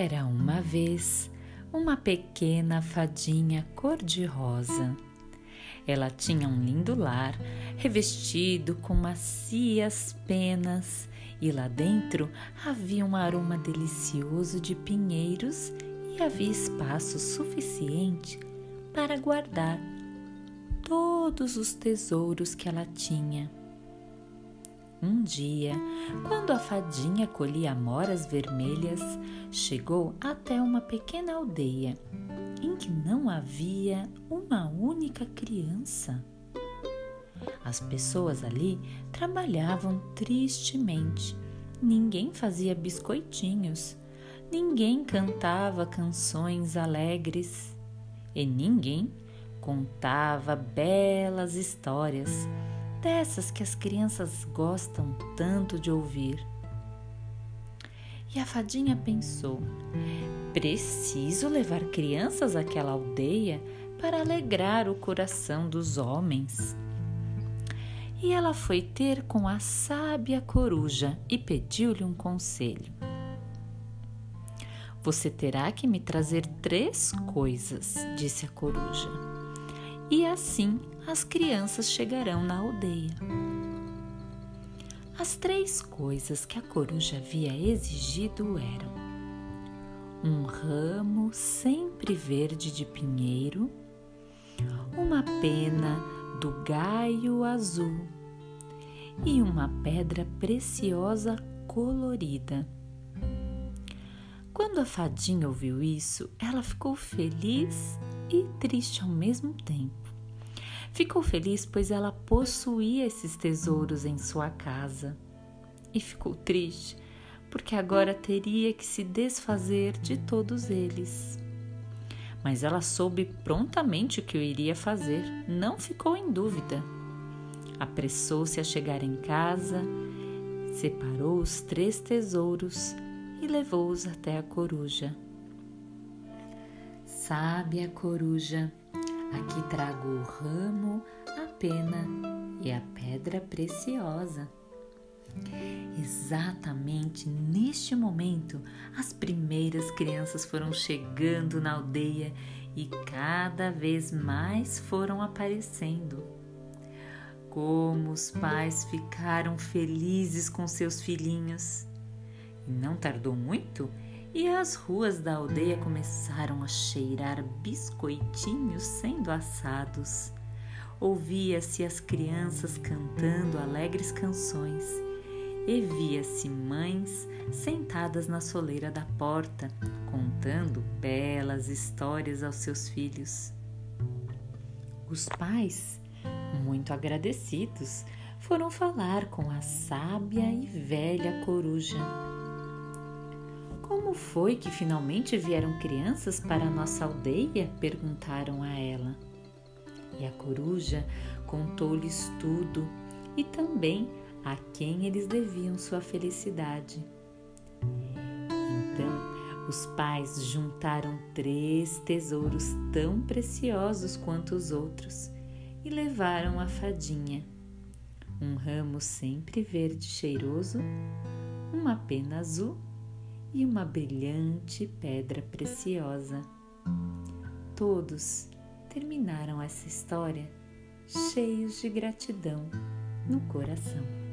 Era uma vez uma pequena fadinha cor-de-rosa. Ela tinha um lindo lar, revestido com macias penas, e lá dentro havia um aroma delicioso de pinheiros e havia espaço suficiente para guardar todos os tesouros que ela tinha. Um dia, quando a fadinha colhia amoras vermelhas, chegou até uma pequena aldeia em que não havia uma única criança. As pessoas ali trabalhavam tristemente. Ninguém fazia biscoitinhos, ninguém cantava canções alegres e ninguém contava belas histórias dessas que as crianças gostam tanto de ouvir. E a fadinha pensou: preciso levar crianças àquela aldeia para alegrar o coração dos homens. E ela foi ter com a sábia coruja e pediu-lhe um conselho. Você terá que me trazer três coisas, disse a coruja. E assim as crianças chegarão na aldeia. As três coisas que a coruja havia exigido eram um ramo sempre verde de pinheiro, uma pena do gaio azul e uma pedra preciosa colorida. Quando a fadinha ouviu isso, ela ficou feliz e triste ao mesmo tempo. Ficou feliz pois ela possuía esses tesouros em sua casa. E ficou triste porque agora teria que se desfazer de todos eles. Mas ela soube prontamente o que eu iria fazer, não ficou em dúvida. Apressou-se a chegar em casa, separou os três tesouros e levou-os até a coruja. Sabe a coruja, Aqui trago o ramo, a pena e a pedra preciosa. Exatamente neste momento, as primeiras crianças foram chegando na aldeia e cada vez mais foram aparecendo. Como os pais ficaram felizes com seus filhinhos. E não tardou muito e as ruas da aldeia começaram a cheirar biscoitinhos sendo assados. Ouvia-se as crianças cantando alegres canções e via-se mães sentadas na soleira da porta, contando belas histórias aos seus filhos. Os pais, muito agradecidos, foram falar com a sábia e velha coruja como foi que finalmente vieram crianças para a nossa aldeia? perguntaram a ela. E a coruja contou-lhes tudo e também a quem eles deviam sua felicidade. Então, os pais juntaram três tesouros tão preciosos quanto os outros e levaram a fadinha. Um ramo sempre verde cheiroso, uma pena azul e uma brilhante pedra preciosa. Todos terminaram essa história cheios de gratidão no coração.